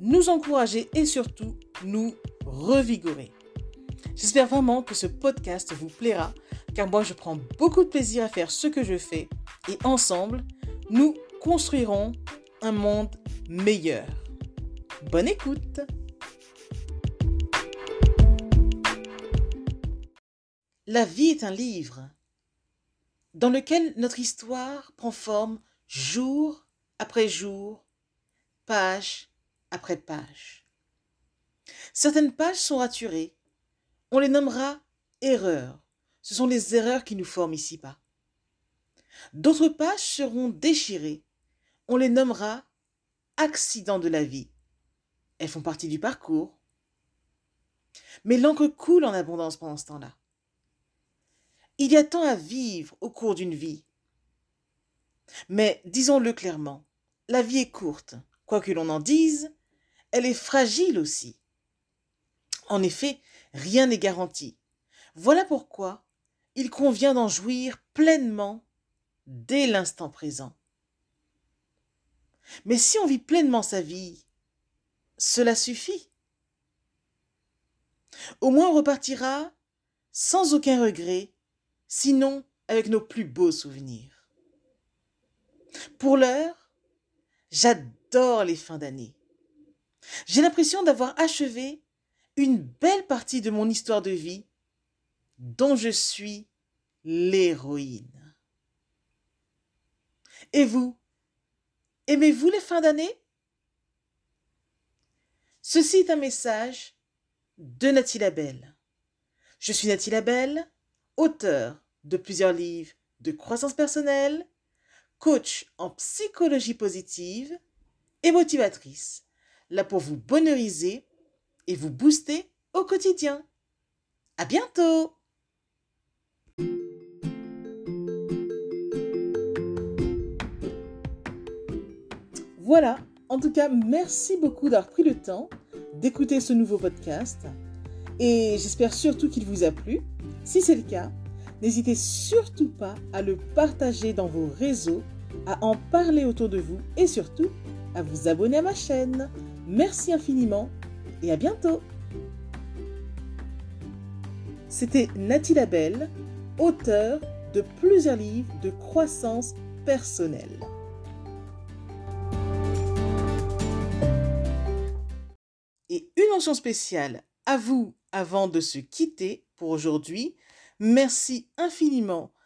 nous encourager et surtout nous revigorer. J'espère vraiment que ce podcast vous plaira car moi je prends beaucoup de plaisir à faire ce que je fais et ensemble, nous construirons un monde meilleur. Bonne écoute La vie est un livre dans lequel notre histoire prend forme jour après jour, page après page. Certaines pages sont raturées. On les nommera erreurs. Ce sont les erreurs qui nous forment ici-bas. D'autres pages seront déchirées. On les nommera accidents de la vie. Elles font partie du parcours. Mais l'encre coule en abondance pendant ce temps-là. Il y a tant à vivre au cours d'une vie. Mais disons-le clairement, la vie est courte. Quoi que l'on en dise, elle est fragile aussi. En effet, rien n'est garanti. Voilà pourquoi il convient d'en jouir pleinement dès l'instant présent. Mais si on vit pleinement sa vie, cela suffit. Au moins on repartira sans aucun regret, sinon avec nos plus beaux souvenirs. Pour l'heure, j'adore les fins d'année. J'ai l'impression d'avoir achevé une belle partie de mon histoire de vie dont je suis l'héroïne. Et vous, aimez-vous les fins d'année? Ceci est un message de Nathalie Labelle. Je suis Nathalie Labelle, auteur de plusieurs livres de croissance personnelle, coach en psychologie positive et motivatrice, là pour vous bonheuriser et vous booster au quotidien. À bientôt! Voilà, en tout cas, merci beaucoup d'avoir pris le temps d'écouter ce nouveau podcast et j'espère surtout qu'il vous a plu. Si c'est le cas, n'hésitez surtout pas à le partager dans vos réseaux, à en parler autour de vous et surtout à vous abonner à ma chaîne. Merci infiniment et à bientôt. C'était Nathalie Labelle, auteure de plusieurs livres de croissance personnelle. Et une mention spéciale à vous avant de se quitter pour aujourd'hui. Merci infiniment